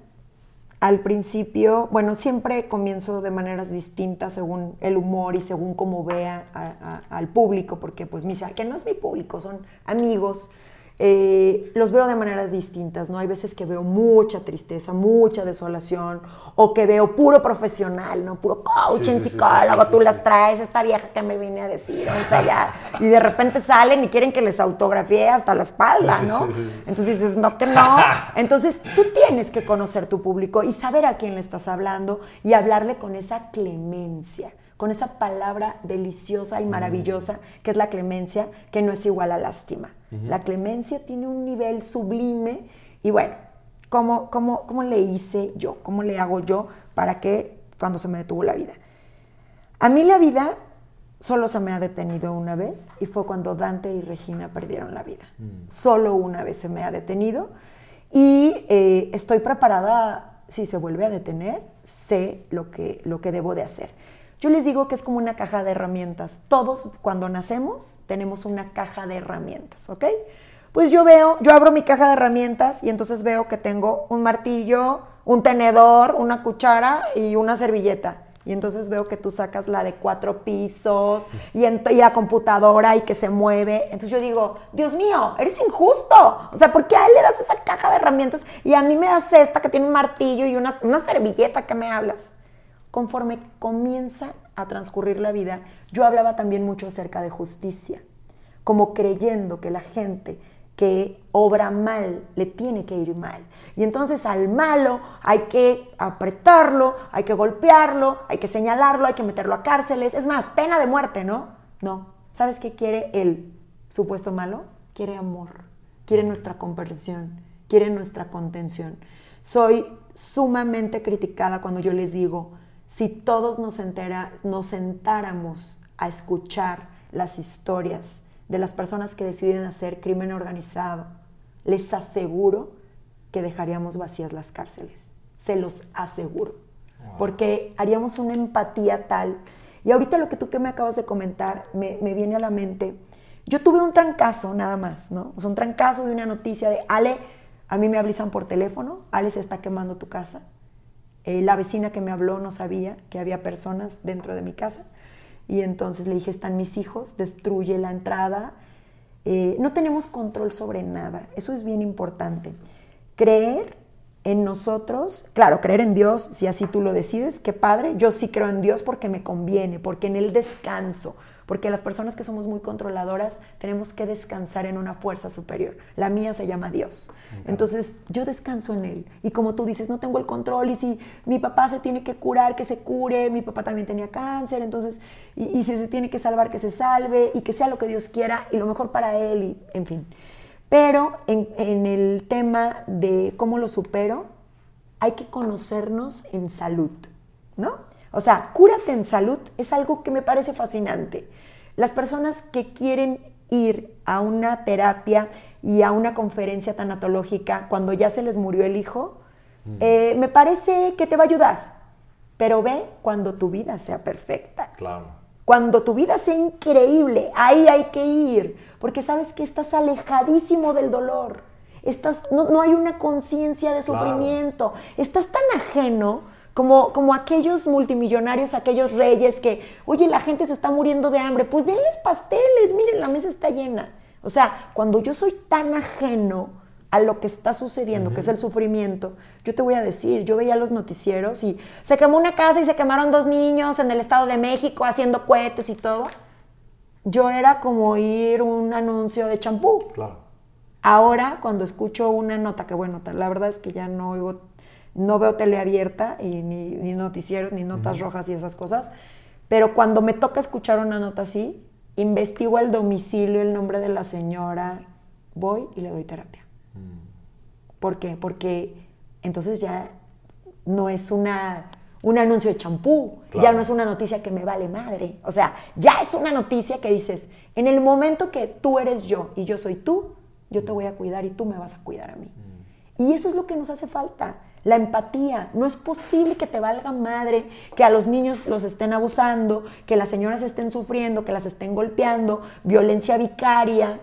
al principio, bueno, siempre comienzo de maneras distintas según el humor y según cómo vea al público, porque pues mi, que no es mi público, son amigos eh, los veo de maneras distintas, ¿no? Hay veces que veo mucha tristeza, mucha desolación, o que veo puro profesional, ¿no? Puro coaching, psicólogo, tú las traes, esta vieja que me viene a decir, y de repente salen y quieren que les autografíe hasta la espalda, ¿no? Entonces dices, no, que no. Entonces tú tienes que conocer tu público y saber a quién le estás hablando y hablarle con esa clemencia con esa palabra deliciosa y maravillosa que es la clemencia, que no es igual a lástima. La clemencia tiene un nivel sublime y bueno, ¿cómo, cómo, cómo le hice yo? ¿Cómo le hago yo para que cuando se me detuvo la vida? A mí la vida solo se me ha detenido una vez y fue cuando Dante y Regina perdieron la vida. Mm. Solo una vez se me ha detenido y eh, estoy preparada, si se vuelve a detener, sé lo que, lo que debo de hacer. Yo les digo que es como una caja de herramientas. Todos cuando nacemos tenemos una caja de herramientas, ¿ok? Pues yo veo, yo abro mi caja de herramientas y entonces veo que tengo un martillo, un tenedor, una cuchara y una servilleta. Y entonces veo que tú sacas la de cuatro pisos y, la computadora y que se mueve. Entonces yo digo, Dios mío, eres injusto. O sea, ¿por qué a él le das esa caja de herramientas y a mí me das esta que tiene un martillo y una, una servilleta que me hablas? Conforme comienza a transcurrir la vida, yo hablaba también mucho acerca de justicia, como creyendo que la gente que obra mal le tiene que ir mal. Y entonces al malo hay que apretarlo, hay que golpearlo, hay que señalarlo, hay que meterlo a cárceles. Es más, pena de muerte, ¿no? No. ¿Sabes qué quiere el supuesto malo? Quiere amor, quiere nuestra comprensión, quiere nuestra contención. Soy sumamente criticada cuando yo les digo, si todos nos, nos sentáramos a escuchar las historias de las personas que deciden hacer crimen organizado, les aseguro que dejaríamos vacías las cárceles. Se los aseguro. Porque haríamos una empatía tal. Y ahorita lo que tú que me acabas de comentar me, viene a la mente. Yo tuve un trancazo nada más, ¿no? O sea, un trancazo de una noticia de Ale, a mí me avisan por teléfono, Ale se está quemando tu casa. Eh, la vecina que me habló no sabía que había personas dentro de mi casa y entonces le dije, están mis hijos, destruye la entrada. Eh, no tenemos control sobre nada, eso es bien importante. Creer en nosotros, claro, creer en Dios, si así tú lo decides, qué padre, yo sí creo en Dios porque me conviene, porque en Él descanso, porque las personas que somos muy controladoras tenemos que descansar en una fuerza superior. La mía se llama Dios. Entonces yo descanso en Él. Y como tú dices, no tengo el control y si mi papá se tiene que curar, que se cure, mi papá también tenía cáncer, entonces, y, si se tiene que salvar, que se salve y que sea lo que Dios quiera y lo mejor para Él, y en fin. Pero en, en el tema de cómo lo supero, hay que conocernos en salud, ¿no? O sea, cúrate en salud es algo que me parece fascinante. Las personas que quieren ir a una terapia y a una conferencia tanatológica cuando ya se les murió el hijo, eh, me parece que te va a ayudar. Pero ve cuando tu vida sea perfecta. Claro. Cuando tu vida sea increíble, ahí hay que ir. Porque sabes que estás alejadísimo del dolor. Estás, no, hay una conciencia de sufrimiento. Estás tan ajeno como, como aquellos multimillonarios, aquellos reyes que, oye, la gente se está muriendo de hambre, pues denles pasteles, miren, la mesa está llena. O sea, cuando yo soy tan ajeno a lo que está sucediendo, que es el sufrimiento, yo te voy a decir, yo veía los noticieros y se quemó una casa y se quemaron dos niños en el Estado de México haciendo cohetes y todo. Yo era como oír un anuncio de champú. Claro. Ahora, cuando escucho una nota, que bueno, la verdad es que ya no oigo no veo tele abierta y ni, noticieros, ni notas rojas y esas cosas, pero cuando me toca escuchar una nota así, investigo el domicilio, el nombre de la señora, voy y le doy terapia. Mm. ¿Por qué? Porque entonces ya no es una, un anuncio de champú, ya no es una noticia que me vale madre. O sea, ya es una noticia que dices, en el momento que tú eres yo y yo soy tú, yo te voy a cuidar y tú me vas a cuidar a mí. Mm. Y eso es lo que nos hace falta. La empatía. No es posible que te valga madre, que a los niños los estén abusando, que las señoras estén sufriendo, que las estén golpeando, violencia vicaria,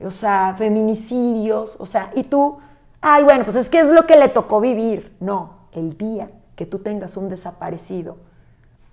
o sea, feminicidios, o sea, y tú, ay, bueno, pues es que es lo que le tocó vivir. No, el día que tú tengas un desaparecido.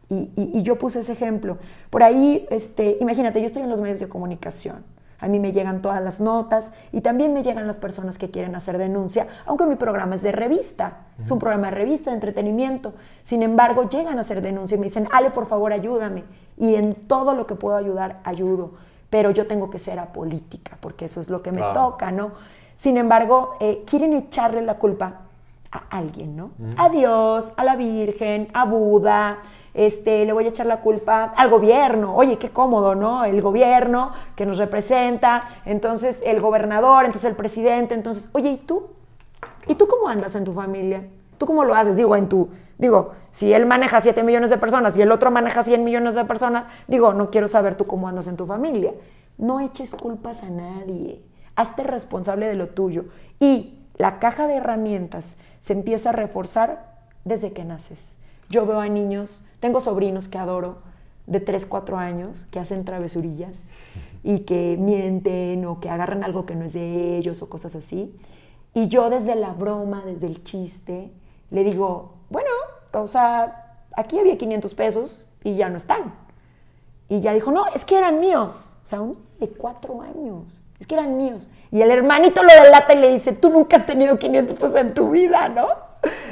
Y, y yo puse ese ejemplo. Por ahí, este, imagínate, yo estoy en los medios de comunicación a mí me llegan todas las notas y también me llegan las personas que quieren hacer denuncia, aunque mi programa es de revista, es un programa de revista, de entretenimiento. Sin embargo, llegan a hacer denuncia y me dicen, Ale, por favor, ayúdame. Y en todo lo que puedo ayudar, ayudo. Pero yo tengo que ser apolítica, porque eso es lo que me toca, ¿no? Sin embargo, eh, quieren echarle la culpa a alguien, ¿no? A Dios, a la Virgen, a Buda, este, le voy a echar la culpa al gobierno. Oye, qué cómodo, ¿no? El gobierno que nos representa, entonces el gobernador, entonces el presidente, entonces, oye, ¿y tú? ¿Y tú cómo andas en tu familia? ¿Tú cómo lo haces? Digo, en tu, digo, si él maneja 7 millones de personas y el otro maneja 100 millones de personas, digo, no quiero saber tú cómo andas en tu familia. No eches culpas a nadie. Hazte responsable de lo tuyo. Y la caja de herramientas se empieza a reforzar desde que naces. Yo veo a niños, tengo sobrinos que adoro, de 3, 4 años, que hacen travesurillas y que mienten o que agarran algo que no es de ellos o cosas así. Y yo desde la broma, desde el chiste, le digo, bueno, o sea, aquí había 500 pesos y ya no están. Y ya dijo, no, es que eran míos. O sea, un de 4 años. Es que eran míos. Y el hermanito lo delata y le dice, tú nunca has tenido 500 pesos en tu vida, ¿no?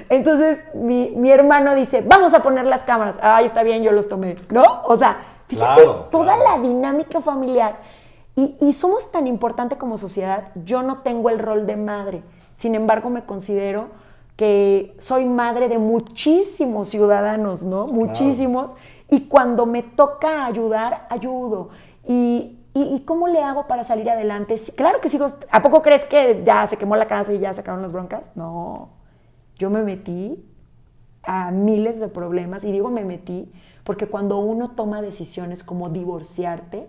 Entonces mi, hermano dice, vamos a poner las cámaras. Ay, está bien, yo los tomé, ¿no? O sea, fíjate toda la dinámica familiar. Y, y, somos tan importante como sociedad. Yo no tengo el rol de madre. Sin embargo, me considero que soy madre de muchísimos ciudadanos, ¿no? Muchísimos. Y cuando me toca ayudar, ayudo. Y, ¿Y, cómo le hago para salir adelante? Claro que sigo. ¿A poco crees que ya se quemó la casa y ya se acabaron las broncas? No. Yo me metí a miles de problemas y digo me metí porque cuando uno toma decisiones como divorciarte,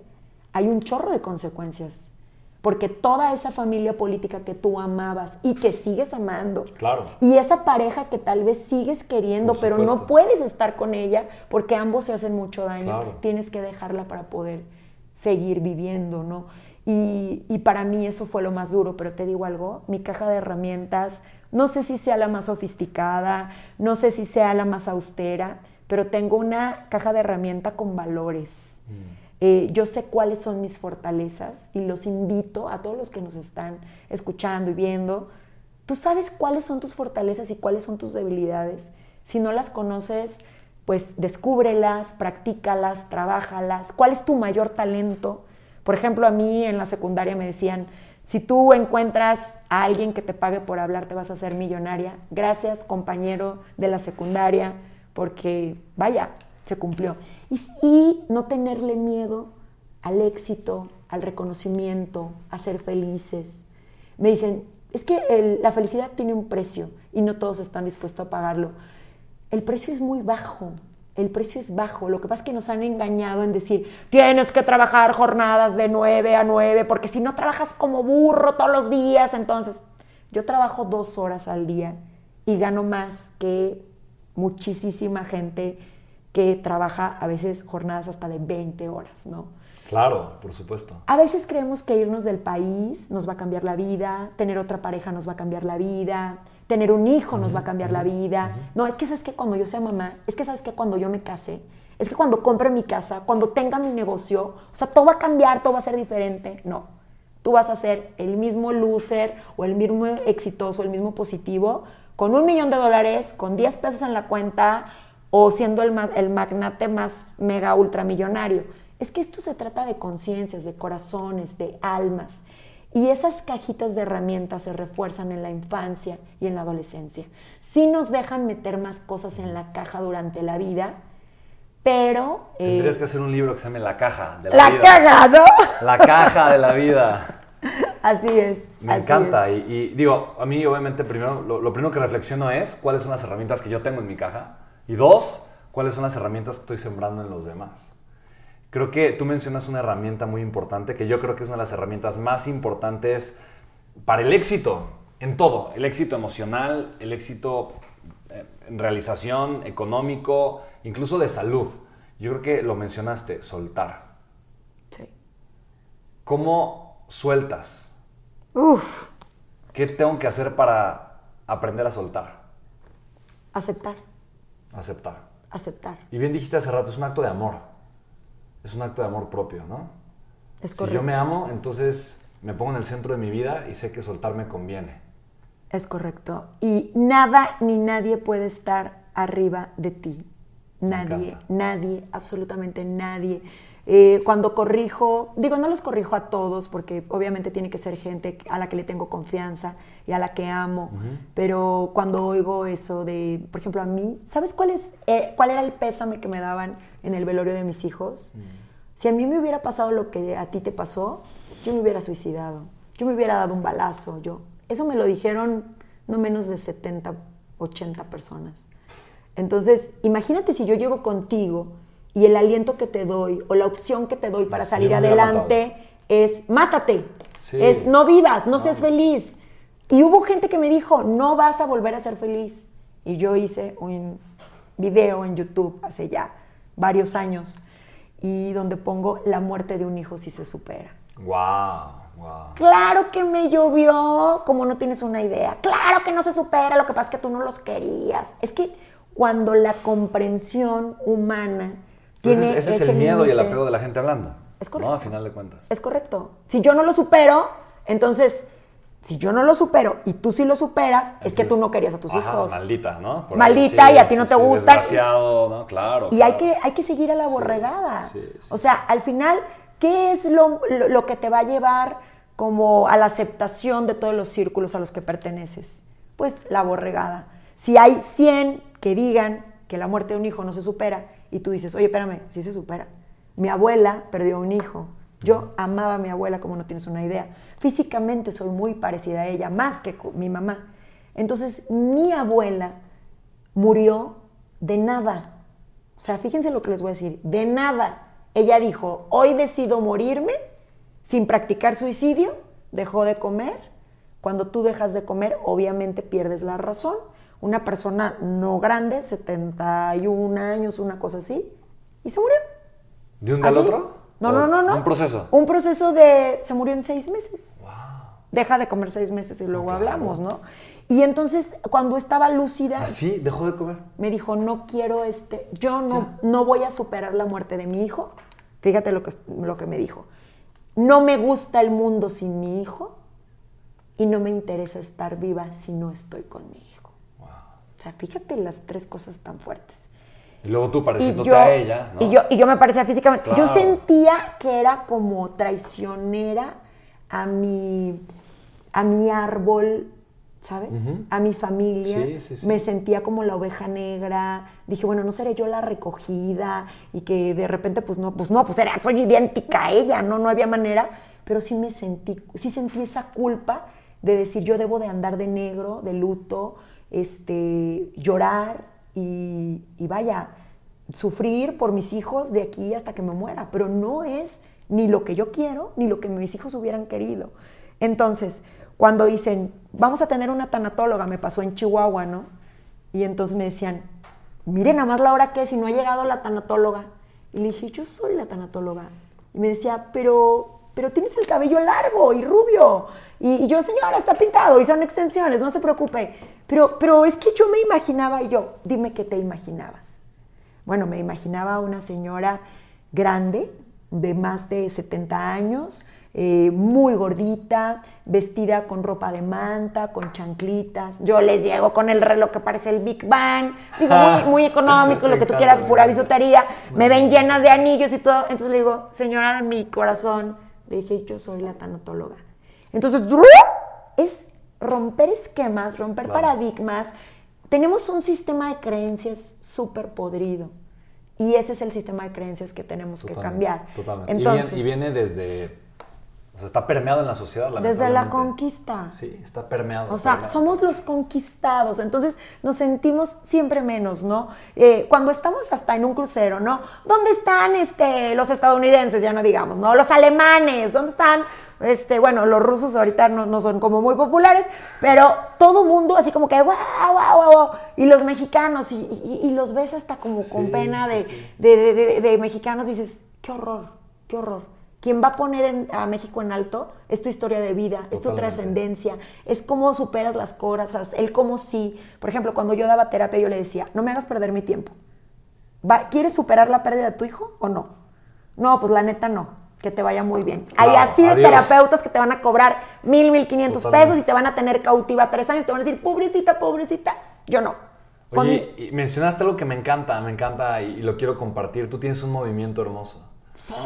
hay un chorro de consecuencias. Porque toda esa familia política que tú amabas y que sigues amando, claro. y esa pareja que tal vez sigues queriendo, pero no puedes estar con ella porque ambos se hacen mucho daño, tienes que dejarla para poder seguir viviendo, ¿no? Y, y, para mí eso fue lo más duro, pero te digo algo, mi caja de herramientas no sé si sea la más sofisticada, no sé si sea la más austera, pero tengo una caja de herramienta con valores. Mm. Eh, yo sé cuáles son mis fortalezas y los invito a todos los que nos están escuchando y viendo. Tú sabes cuáles son tus fortalezas y cuáles son tus debilidades. Si no las conoces, pues descúbrelas, practícalas, trabájalas. ¿Cuál es tu mayor talento? Por ejemplo, a mí en la secundaria me decían, si tú encuentras a alguien que te pague por hablar, te vas a hacer millonaria. Gracias, compañero de la secundaria, porque vaya, se cumplió. Y, no tenerle miedo al éxito, al reconocimiento, a ser felices. Me dicen, es que la felicidad tiene un precio y no todos están dispuestos a pagarlo. El precio es muy bajo el precio es bajo. Lo que pasa es que nos han engañado en decir, tienes que trabajar jornadas de 9 a 9, porque si no trabajas como burro todos los días, entonces yo trabajo dos horas al día y gano más que muchísima gente que trabaja a veces jornadas hasta de 20 horas, ¿no? Claro, por supuesto. A veces creemos que irnos del país nos va a cambiar la vida, tener otra pareja nos va a cambiar la vida, tener un hijo nos va a cambiar la vida. No, es que sabes que cuando yo sea mamá, es que sabes que cuando yo me case, es que cuando compre mi casa, cuando tenga mi negocio, o sea, todo va a cambiar, todo va a ser diferente. No, tú vas a ser el mismo loser o el mismo exitoso, el mismo positivo, con un millón de dólares, con 10 pesos en la cuenta o siendo el, el magnate más mega ultramillonario. Es que esto se trata de conciencias, de corazones, de almas. Y esas cajitas de herramientas se refuerzan en la infancia y en la adolescencia. Sí nos dejan meter más cosas en la caja durante la vida, pero... eh, Tendrías que hacer un libro que se llame La caja de la, vida. La caja, ¿no? La caja de la vida. Así es. Me encanta. Y, digo, a mí obviamente primero, lo, lo, primero que reflexiono es cuáles son las herramientas que yo tengo en mi caja. Y dos, cuáles son las herramientas que estoy sembrando en los demás. Creo que tú mencionas una herramienta muy importante, que yo creo que es una de las herramientas más importantes para el éxito, en todo. El éxito emocional, el éxito eh, en realización, económico, incluso de salud. Yo creo que lo mencionaste, soltar. Sí. ¿Cómo sueltas? Uf. ¿Qué tengo que hacer para aprender a soltar? Aceptar. Aceptar. Aceptar. Y bien dijiste hace rato, es un acto de amor es un acto de amor propio, ¿no? Es correcto. Si yo me amo, entonces me pongo en el centro de mi vida y sé que soltarme conviene. Es correcto. Y nada ni nadie puede estar arriba de ti. Nadie, nadie, absolutamente nadie. Eh, cuando corrijo, digo, no los corrijo a todos porque obviamente tiene que ser gente a la que le tengo confianza y a la que amo, pero cuando oigo eso de, por ejemplo, a mí, ¿sabes cuál, es, eh, cuál era el pésame que me daban en el velorio de mis hijos? Mm. Si a mí me hubiera pasado lo que a ti te pasó, yo me hubiera suicidado, yo me hubiera dado un balazo, yo. Eso me lo dijeron no menos de 70, 80 personas. Entonces, imagínate si yo llego contigo y el aliento que te doy o la opción que te doy para salir adelante es mátate, es no vivas, no, seas feliz. Y hubo gente que me dijo, no vas a volver a ser feliz. Y yo hice un video en YouTube hace ya varios años y donde pongo la muerte de un hijo si se supera. Wow. Wow. Claro que me llovió, como no tienes una idea. Claro que no se supera, lo que pasa es que tú no los querías. Es que cuando la comprensión humana tiene ese, es el miedo y el apego de la gente hablando. Es correcto. ¿no? A final de cuentas. Es correcto. Si yo no lo supero, entonces si yo no lo supero y tú sí lo superas, es que tú no querías a tus hijos. Maldita, ¿no? maldita y a ti no te gusta. Desgraciado, ¿no? Claro. Y Hay, que, hay que seguir a la borregada. o sea, al final, ¿qué es lo, lo, que te va a llevar como a la aceptación de todos los círculos a los que perteneces? Pues la borregada. Si hay 100 que digan que la muerte de un hijo no se supera y tú dices, oye, espérame, sí se supera. Mi abuela perdió un hijo. Yo amaba a mi abuela como no tienes una idea Físicamente soy muy parecida a ella, más que mi mamá. Entonces, mi abuela murió de nada. O sea, fíjense lo que les voy a decir, de nada. Ella dijo, hoy decido morirme sin practicar suicidio, dejó de comer. Cuando tú dejas de comer, obviamente pierdes la razón. Una persona no grande, 71 años, una cosa así, y se murió. ¿De un día al otro? No, no, no, no. Un proceso. Un proceso de. Se murió en seis meses. Wow. Deja de comer seis meses y luego hablamos, ¿no? Y entonces, cuando estaba lúcida. ¿Así? ¿Ah, ¿Dejó de comer? Me dijo, no quiero este. Yo no, no voy a superar la muerte de mi hijo. Fíjate lo que, lo que me dijo. No me gusta el mundo sin mi hijo y no me interesa estar viva si no estoy con mi sea, fíjate las tres cosas tan fuertes. Y luego tú pareciéndote a ella, ¿no? Y yo, y yo me parecía físicamente. Yo sentía que era como traicionera a mi, a mi árbol, ¿sabes? A mi familia. Sí, sí, sí. Me sentía como la oveja negra. Dije, bueno, no seré yo la recogida. Y que de repente, pues no, pues no, pues era, soy idéntica a ella, ¿no? No había manera. Pero sí me sentí, sí sentí esa culpa de decir, yo debo de andar de negro, de luto, este, llorar y, vaya, sufrir por mis hijos de aquí hasta que me muera, pero no es ni lo que yo quiero, ni lo que mis hijos hubieran querido. Entonces, cuando dicen, vamos a tener una tanatóloga, me pasó en Chihuahua, ¿no? Y entonces me decían, miren nada más la hora que y no ha llegado la tanatóloga. Y le dije, yo soy la tanatóloga. Y me decía, pero, pero tienes el cabello largo y rubio. Y, y yo, señora, está pintado y son extensiones, no se preocupe. Pero, pero es que yo me imaginaba, y yo, dime qué te imaginabas. Bueno, me imaginaba una señora grande, de más de 70 años, eh, muy gordita, vestida con ropa de manta, con chanclitas. Yo les llego con el reloj que parece el Big Bang, digo, muy, muy económico, lo que tú quieras, pura bisutería. Me ven llenas de anillos y todo. Entonces le digo, señora de mi corazón, le dije, yo soy la tanatóloga. Entonces, es romper esquemas, romper paradigmas. Tenemos un sistema de creencias súper podrido. Y ese es el sistema de creencias que tenemos que cambiar. Totalmente. Entonces, y, viene, desde o sea, está permeado en la sociedad. Desde la conquista. Sí, está permeado. O sea, somos los conquistados, entonces nos sentimos siempre menos, ¿no? Eh, cuando estamos hasta en un crucero, ¿no? ¿Dónde están este, los estadounidenses, ya no digamos, ¿no? Los alemanes, ¿dónde están? Este, bueno, los rusos ahorita no, son como muy populares, pero todo mundo así como que, guau, guau, guau, y los mexicanos, y, los ves hasta como con pena de, de mexicanos, dices, qué horror, qué horror quien va a poner a México en alto es tu historia de vida, es tu trascendencia, es cómo superas las cosas, el cómo sí. Por ejemplo, cuando yo daba terapia, yo le decía, no me hagas perder mi tiempo. ¿Quieres superar la pérdida de tu hijo o no? No, pues la neta no. Que te vaya muy bien. Hay así de terapeutas que te van a cobrar mil, mil quinientos pesos y te van a tener cautiva tres años y te van a decir, pobrecita, pobrecita. Yo no. Oye, mencionaste algo que me encanta, me encanta y lo quiero compartir. Tú tienes un movimiento hermoso.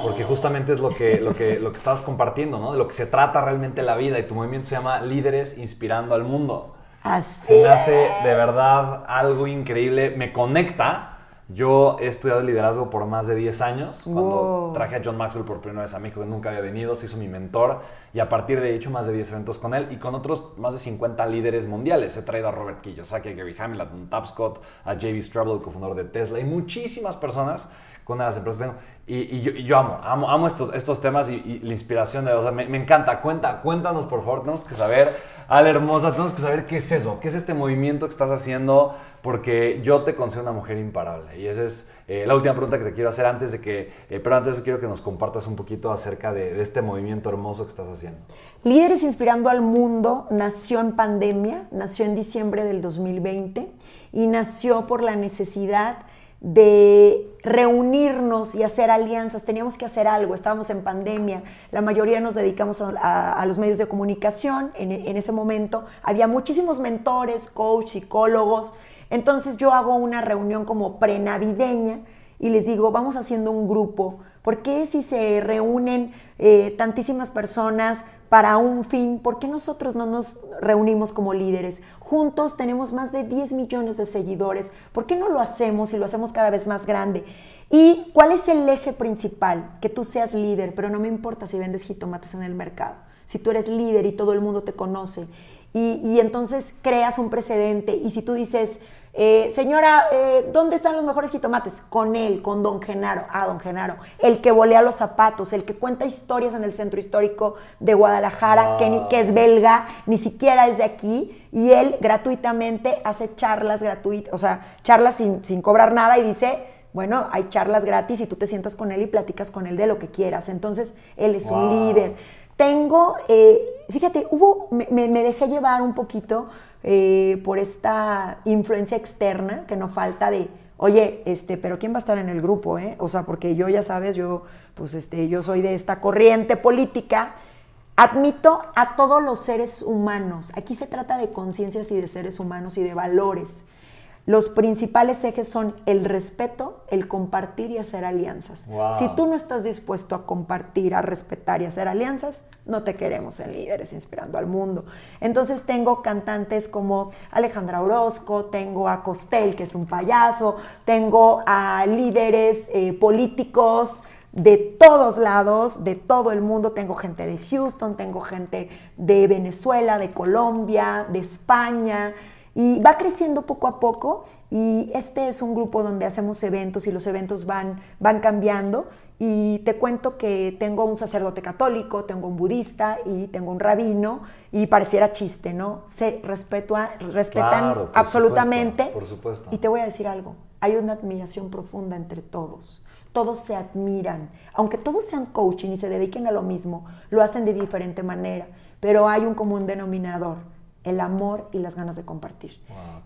Porque justamente es lo que, lo, que, lo que estás compartiendo, ¿no? De lo que se trata realmente la vida. Y tu movimiento se llama Líderes Inspirando al Mundo. Así se me hace de verdad algo increíble. Me conecta. Yo he estudiado liderazgo por más de 10 años. Cuando traje a John Maxwell por primera vez a México, que nunca había venido, se hizo mi mentor. Y a partir de hecho más de 10 eventos con él y con otros más de 50 líderes mundiales. He traído a Robert Kiyosaki, a Gary Hamilton, a Tapscott, a J.B. Straubel, el cofundador de Tesla, y muchísimas personas con una de las empresas que tengo. Y, yo, amo, amo, amo estos, estos temas y, la inspiración de, o sea, me, encanta. Cuenta, cuéntanos, por favor, tenemos que saber, Ale Hermosa, tenemos que saber qué es eso, qué es este movimiento que estás haciendo, porque yo te considero una mujer imparable. Y esa es eh, la última pregunta que te quiero hacer antes de que, eh, pero antes quiero que nos compartas un poquito acerca de, de este movimiento hermoso que estás haciendo. Líderes Inspirando al Mundo nació en pandemia, nació en diciembre del 2020 y nació por la necesidad de reunirnos y hacer alianzas, teníamos que hacer algo, estábamos en pandemia, la mayoría nos dedicamos a, los medios de comunicación, en, ese momento había muchísimos mentores, coach, psicólogos, entonces yo hago una reunión como prenavideña y les digo, vamos haciendo un grupo, ¿por qué si se reúnen eh, tantísimas personas para un fin, ¿por qué nosotros no nos reunimos como líderes? Juntos tenemos más de 10 millones de seguidores, ¿por qué no lo hacemos y lo hacemos cada vez más grande? ¿Y cuál es el eje principal? Que tú seas líder, pero no me importa si vendes jitomates en el mercado. Si tú eres líder y todo el mundo te conoce y, y entonces creas un precedente y si tú dices, eh, señora, eh, ¿dónde están los mejores jitomates? Con él, con don Genaro. Ah, don Genaro. El que volea los zapatos, el que cuenta historias en el centro histórico de Guadalajara, que, que es belga, ni siquiera es de aquí. Y él gratuitamente hace charlas gratuitas, o sea, charlas sin, sin cobrar nada y dice, bueno, hay charlas gratis y tú te sientas con él y platicas con él de lo que quieras. Entonces, él es un líder. Tengo, eh, fíjate, hubo, me, me, dejé llevar un poquito eh, por esta influencia externa que no falta de, oye, este, pero ¿quién va a estar en el grupo? Eh? O sea, porque yo ya sabes, yo, pues, este, yo soy de esta corriente política. Admito a todos los seres humanos. Aquí se trata de conciencias y de seres humanos y de valores. Los principales ejes son el respeto, el compartir y hacer alianzas. Si tú no estás dispuesto a compartir, a respetar y hacer alianzas, no te queremos en Líderes Inspirando al Mundo. Entonces tengo cantantes como Alejandra Orozco, tengo a Costel, que es un payaso, tengo a líderes eh, políticos, de todos lados, de todo el mundo. Tengo gente de Houston, tengo gente de Venezuela, de Colombia, de España. Y va creciendo poco a poco y este es un grupo donde hacemos eventos y los eventos van, van cambiando. Y te cuento que tengo un sacerdote católico, tengo un budista y tengo un rabino y pareciera chiste, ¿no? Se respetan absolutamente. por supuesto. Y te voy a decir algo, hay una admiración profunda entre todos. Todos se admiran. Aunque todos sean coaching y se dediquen a lo mismo, lo hacen de diferente manera, pero hay un común denominador el amor y las ganas de compartir.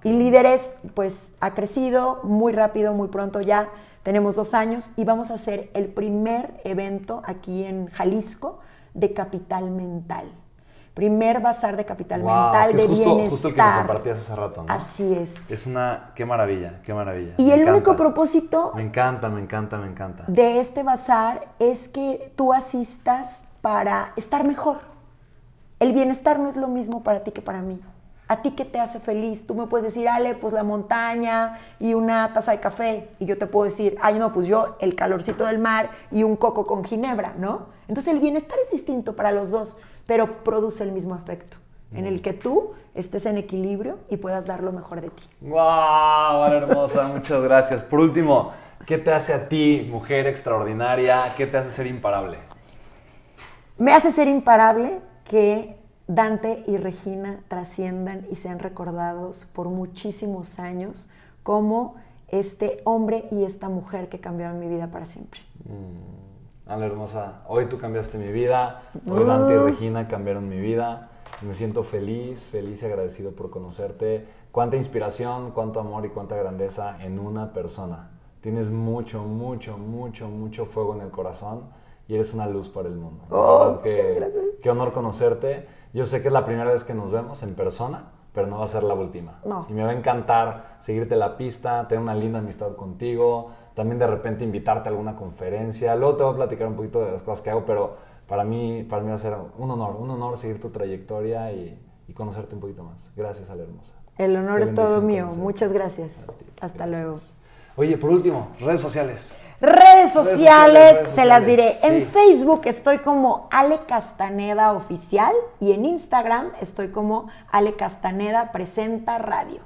y Líderes, pues ha crecido muy rápido, muy pronto ya. Tenemos dos años y vamos a hacer el primer evento aquí en Jalisco de Capital Mental. Primer bazar de Capital Mental de justo, bienestar. justo el que me compartías hace rato, ¿no? Así es. Es una, qué maravilla, qué maravilla. Y el único propósito... Me encanta, me encanta, me encanta. De este bazar es que tú asistas para estar mejor el bienestar no es lo mismo para ti que para mí. ¿A ti qué te hace feliz? Tú me puedes decir, Ale, pues la montaña y una taza de café. Y yo te puedo decir, ay, no, pues yo el calorcito del mar y un coco con ginebra, ¿no? Entonces el bienestar es distinto para los dos, pero produce el mismo efecto, en el que tú estés en equilibrio y puedas dar lo mejor de ti. ¡Wow! hermosa, muchas gracias. Por último, ¿qué te hace a ti, mujer extraordinaria? ¿Qué te hace ser imparable? Me hace ser imparable que Dante y Regina trasciendan y sean recordados por muchísimos años como este hombre y esta mujer que cambiaron mi vida para siempre. Mm, Ana hermosa, hoy tú cambiaste mi vida, hoy Dante y uh. Regina cambiaron mi vida. Me siento feliz, feliz y agradecido por conocerte. Cuánta inspiración, cuánto amor y cuánta grandeza en una persona. Tienes mucho, mucho, mucho, mucho fuego en el corazón y eres una luz para el mundo. Oh, qué, honor conocerte. Yo sé que es la primera vez que nos vemos en persona, pero no va a ser la última. Y me va a encantar seguirte la pista, tener una linda amistad contigo, también de repente invitarte a alguna conferencia. Luego te voy a platicar un poquito de las cosas que hago, pero para mí, para mí va a ser un honor, un honor seguir tu trayectoria y, conocerte un poquito más. Gracias, Ale Hermosa. El honor es todo mío. Muchas gracias. Hasta luego. Oye, por último, redes sociales. Redes sociales, se las diré. En Facebook estoy como Ale Castaneda Oficial y en Instagram estoy como Ale Castaneda Presenta Radio.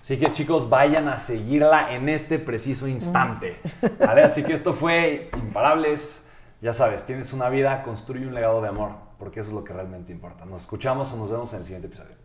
Así que chicos, vayan a seguirla en este preciso instante. ¿vale? Así que esto fue Imparables. Ya sabes, tienes una vida, construye un legado de amor, porque eso es lo que realmente importa. Nos escuchamos o nos vemos en el siguiente episodio.